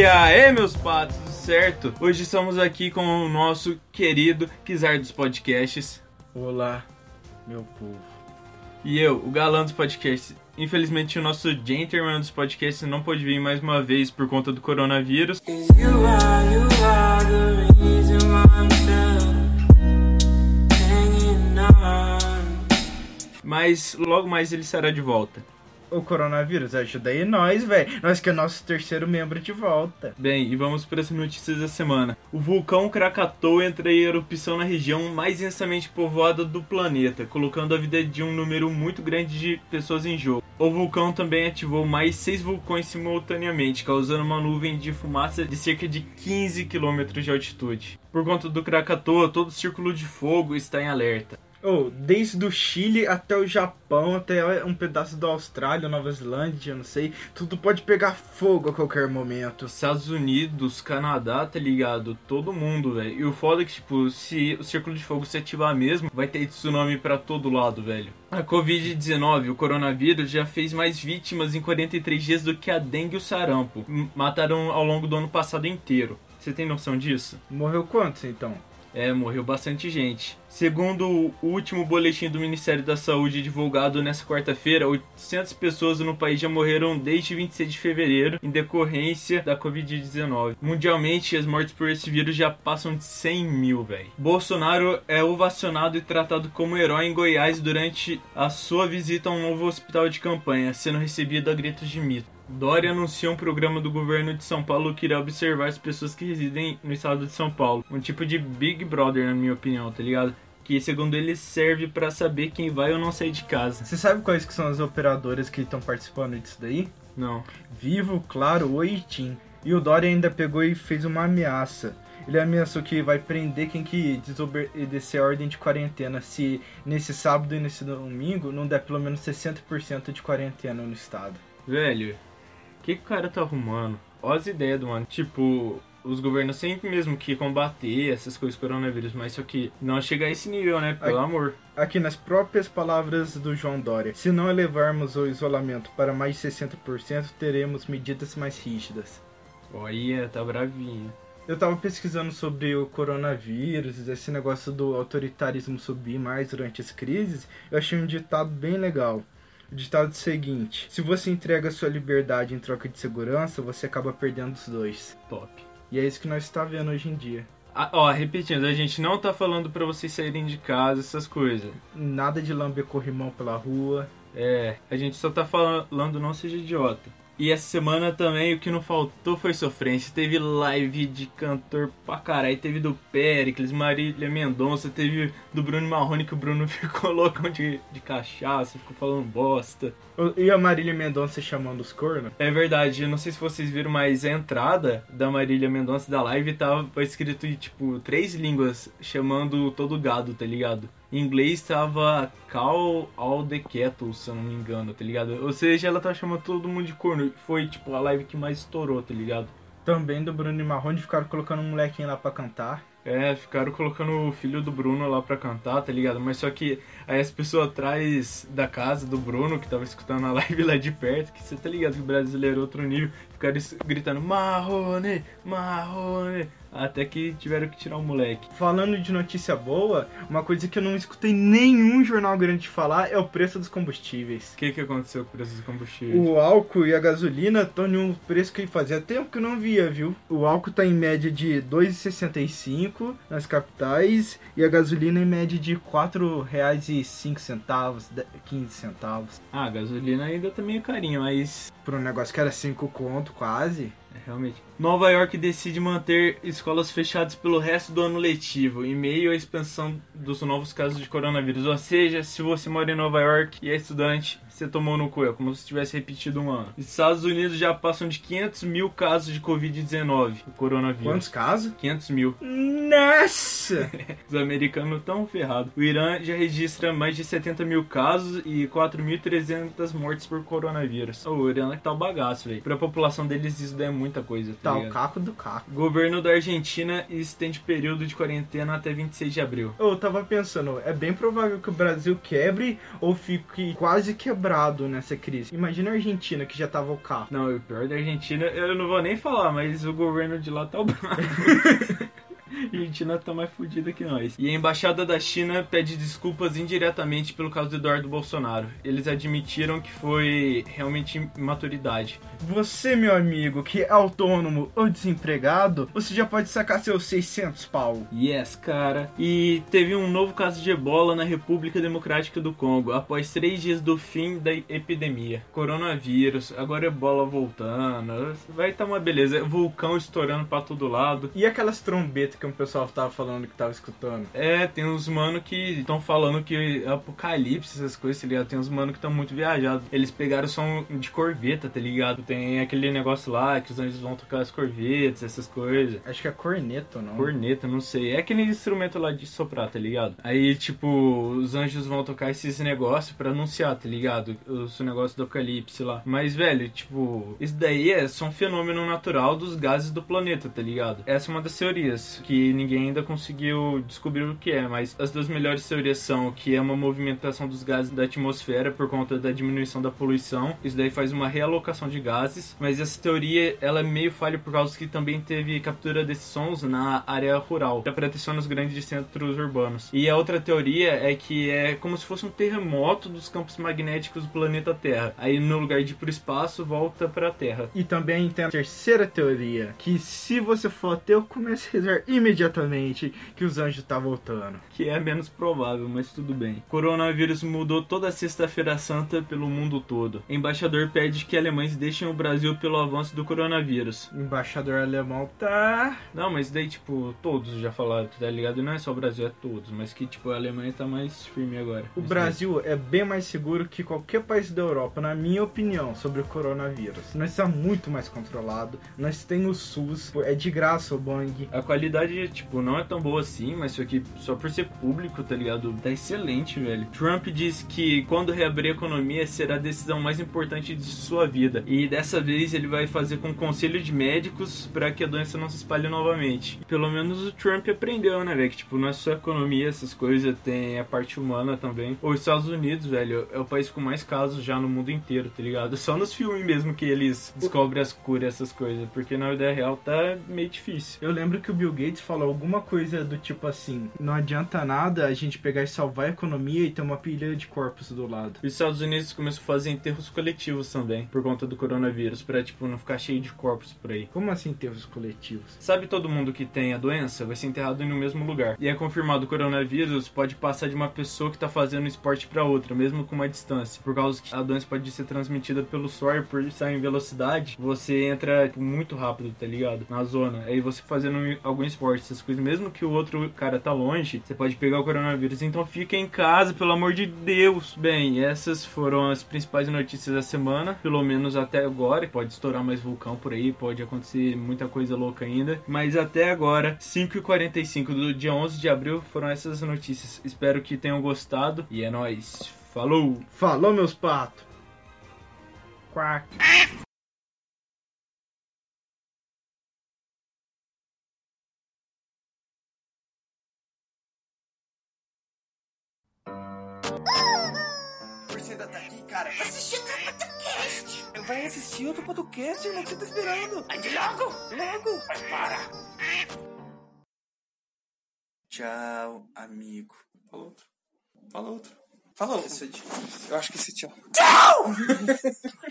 E aí, meus patos, tudo certo? Hoje estamos aqui com o nosso querido Kizar dos podcasts. Olá, meu povo. E eu, o galã dos podcasts. Infelizmente, o nosso gentleman dos podcasts não pôde vir mais uma vez por conta do coronavírus. You are, you are. Mas logo mais ele estará de volta. O coronavírus ajuda aí nós, velho. Nós que é nosso terceiro membro de volta. Bem, e vamos para as notícias da semana. O vulcão Krakatoa entra em erupção na região mais densamente povoada do planeta, colocando a vida de um número muito grande de pessoas em jogo. O vulcão também ativou mais seis vulcões simultaneamente, causando uma nuvem de fumaça de cerca de 15 km de altitude. Por conta do Krakatoa, todo o círculo de fogo está em alerta. Oh, desde o Chile até o Japão, até um pedaço da Austrália, Nova Zelândia, não sei, tudo pode pegar fogo a qualquer momento. Estados Unidos, Canadá, tá ligado? Todo mundo, velho. E o foda é que, tipo, se o círculo de fogo se ativar mesmo, vai ter tsunami pra todo lado, velho. A Covid-19, o coronavírus, já fez mais vítimas em 43 dias do que a dengue e o sarampo. Mataram ao longo do ano passado inteiro. Você tem noção disso? Morreu quantos então? É, morreu bastante gente. Segundo o último boletim do Ministério da Saúde divulgado nesta quarta-feira, 800 pessoas no país já morreram desde 26 de fevereiro em decorrência da Covid-19. Mundialmente, as mortes por esse vírus já passam de 100 mil, velho. Bolsonaro é ovacionado e tratado como herói em Goiás durante a sua visita a um novo hospital de campanha, sendo recebido a gritos de mito. Dória anuncia um programa do governo de São Paulo que irá observar as pessoas que residem no estado de São Paulo. Um tipo de Big Brother, na minha opinião, tá ligado? Que segundo ele serve pra saber quem vai ou não sair de casa. Você sabe quais que são as operadoras que estão participando disso daí? Não. Vivo, Claro, Oi e TIM. E o Dória ainda pegou e fez uma ameaça. Ele ameaçou que vai prender quem que desobedecer a ordem de quarentena se nesse sábado e nesse domingo não der pelo menos 60% de quarentena no estado. Velho, o que, que o cara tá arrumando? Olha as ideias do mano. Tipo, os governos sempre mesmo que combater essas coisas coronavírus, mas só que não chegar a esse nível, né? Pelo Ai. amor. Aqui nas próprias palavras do João Dória, se não elevarmos o isolamento para mais de 60%, teremos medidas mais rígidas. Olha, tá bravinho. Eu tava pesquisando sobre o coronavírus, esse negócio do autoritarismo subir mais durante as crises. Eu achei um ditado bem legal. O ditado é o seguinte: se você entrega sua liberdade em troca de segurança, você acaba perdendo os dois. Top. E é isso que nós está vendo hoje em dia. Ah, ó, repetindo, a gente não tá falando pra vocês saírem de casa, essas coisas. Nada de lamber corrimão pela rua. É, a gente só tá falando não seja idiota. E essa semana também o que não faltou foi sofrência. Teve live de cantor pra caralho. Teve do Pericles, Marília Mendonça, teve do Bruno Marrone que o Bruno ficou loucão de, de cachaça, ficou falando bosta. E a Marília Mendonça chamando os cornos? É verdade, eu não sei se vocês viram, mas a entrada da Marília Mendonça da live tava escrito em tipo três línguas chamando todo gado, tá ligado? Em inglês tava Call all the cattle, se eu não me engano, tá ligado? Ou seja, ela tava chamando todo mundo de corno. Foi tipo a live que mais estourou, tá ligado? Também do Bruno e Marrone ficaram colocando um molequinho lá pra cantar. É, ficaram colocando o filho do Bruno lá pra cantar, tá ligado? Mas só que aí as pessoas atrás da casa do Bruno, que tava escutando a live lá de perto, que você tá ligado que o brasileiro é outro nível, ficaram gritando Marrone, Marrone, até que tiveram que tirar o moleque. Falando de notícia boa, uma coisa que eu não escutei nenhum jornal grande falar é o preço dos combustíveis. O que, que aconteceu com o preço dos combustíveis? O álcool e a gasolina estão em um preço que fazia tempo que eu não via, viu? O álcool tá em média de 2,65 5 nas capitais e a gasolina em média de R$ 4,05, 15 centavos. Ah, a gasolina ainda tá meio carinho, mas. Por um negócio que era 5 conto quase. É, realmente. Nova York decide manter escolas fechadas pelo resto do ano letivo, em meio à expansão dos novos casos de coronavírus. Ou seja, se você mora em Nova York e é estudante, você tomou no cu, é como se tivesse repetido um ano. Estados Unidos já passam de 500 mil casos de Covid-19, o coronavírus. Quantos casos? 500 mil. Nossa! Os americanos estão ferrados. O Irã já registra mais de 70 mil casos e 4.300 mortes por coronavírus. O Irã tá o bagaço, velho. Pra população deles isso é muita coisa, tá, Tá o caco do caco. Governo da Argentina estende período de quarentena até 26 de abril. Eu tava pensando, é bem provável que o Brasil quebre ou fique quase quebrado nessa crise. Imagina a Argentina que já tava o carro. Não, o pior da Argentina, eu não vou nem falar, mas o governo de lá tá o. A Argentina tá mais fodida que nós. E a embaixada da China pede desculpas indiretamente pelo caso do Eduardo Bolsonaro. Eles admitiram que foi realmente imaturidade. Você, meu amigo, que é autônomo ou desempregado, você já pode sacar seus 600 pau. Yes, cara. E teve um novo caso de ebola na República Democrática do Congo, após três dias do fim da epidemia. Coronavírus, agora ebola voltando. Vai tá uma beleza. Vulcão estourando pra todo lado. E aquelas trombetas que o pessoal tava falando que tava escutando? É, tem uns mano que estão falando que é apocalipse, essas coisas, tá ligado? Tem uns mano que estão muito viajados. Eles pegaram o som de corveta, tá ligado? Tem aquele negócio lá que os anjos vão tocar as corvetas, essas coisas. Acho que é corneto, não? Corneta, não sei. É aquele instrumento lá de soprar, tá ligado? Aí, tipo, os anjos vão tocar esses negócios pra anunciar, tá ligado? Os negócios do apocalipse lá. Mas, velho, tipo, isso daí é só um fenômeno natural dos gases do planeta, tá ligado? Essa é uma das teorias que ninguém ainda conseguiu descobrir o que é, mas as duas melhores teorias são que é uma movimentação dos gases da atmosfera por conta da diminuição da poluição. Isso daí faz uma realocação de gases, mas essa teoria ela é meio falha por causa que também teve captura desses sons na área rural, para proteção nos grandes centros urbanos. E a outra teoria é que é como se fosse um terremoto dos campos magnéticos do planeta Terra. Aí no lugar de ir pro espaço, volta pra Terra. E também tem a terceira teoria, que se você for ateu, comece a rezar imediatamente que os anjos tá voltando. que é menos provável, mas tudo bem. Coronavírus mudou toda a sexta-feira santa pelo mundo todo. Embaixador pede que alemães deixem o Brasil pelo avanço do coronavírus. O embaixador alemão tá... Não, mas daí, tipo, todos já falaram, tá ligado? Não é só o Brasil, é todos. Mas que, tipo, a Alemanha tá mais firme agora. O Brasil é bem mais seguro que qualquer país da Europa, na minha opinião, sobre o coronavírus. Nós estamos muito mais controlado. Nós temos o SUS, é de graça o Bang. A qualidade, tipo, não é tão boa assim, mas isso aqui, só por ser público, tá ligado? Tá excelente, velho. Trump diz que quando reabrir a economia será a decisão mais importante de sua vida. E dessa vez ele vai fazer com conselho de médicos para que a doença não se espalhe novamente. Pelo menos o Trump aprendeu, né, velho? Que, tipo, não é só economia, essas coisas, tem a parte humana também. Os Estados Unidos, velho, é o país com mais casos já no mundo inteiro, tá ligado? Só nos filmes mesmo que eles descobrem as curas, essas coisas. Porque na vida real tá meio difícil. Eu lembro que o Bill Gates falou alguma coisa do tipo assim: não adianta nada a gente pegar e salvar a economia e ter uma pilha de corpos do lado. Os Estados Unidos começou a fazer enterros coletivos também, por conta do coronavírus, pra, tipo, não ficar cheio de corpos por aí. Como assim enterros coletivos? Sabe todo mundo que tem a doença vai ser enterrado no mesmo lugar. E é confirmado o coronavírus pode passar de uma pessoa que tá fazendo esporte pra outra, mesmo com uma distância. Por causa que a doença pode ser transmitida pelo suor, por estar em velocidade, você entra tipo, muito rápido, tá ligado? Na zona. Aí você fazendo algum esporte, essas coisas, mesmo que o outro cara tá longe, você pode pegar o coronavírus. Então fica em casa, pelo amor de Deus. Bem, essas foram as principais notícias da semana, pelo menos até agora. Pode estourar mais vulcão por aí, pode acontecer muita coisa louca ainda. Mas até agora, 5h45 do dia 11 de abril, foram essas notícias. Espero que tenham gostado e é nóis. Falou! Falou, meus patos! Quack. Ainda tá aqui, cara? Vai assistir outro podcast. Vai assistir outro podcast, irmão, o que você tá esperando? Ande logo. Logo! Vai, para. Tchau, amigo. Fala outro. Fala outro. Fala outro. Isso é difícil. Eu acho que esse tchau. Tchau!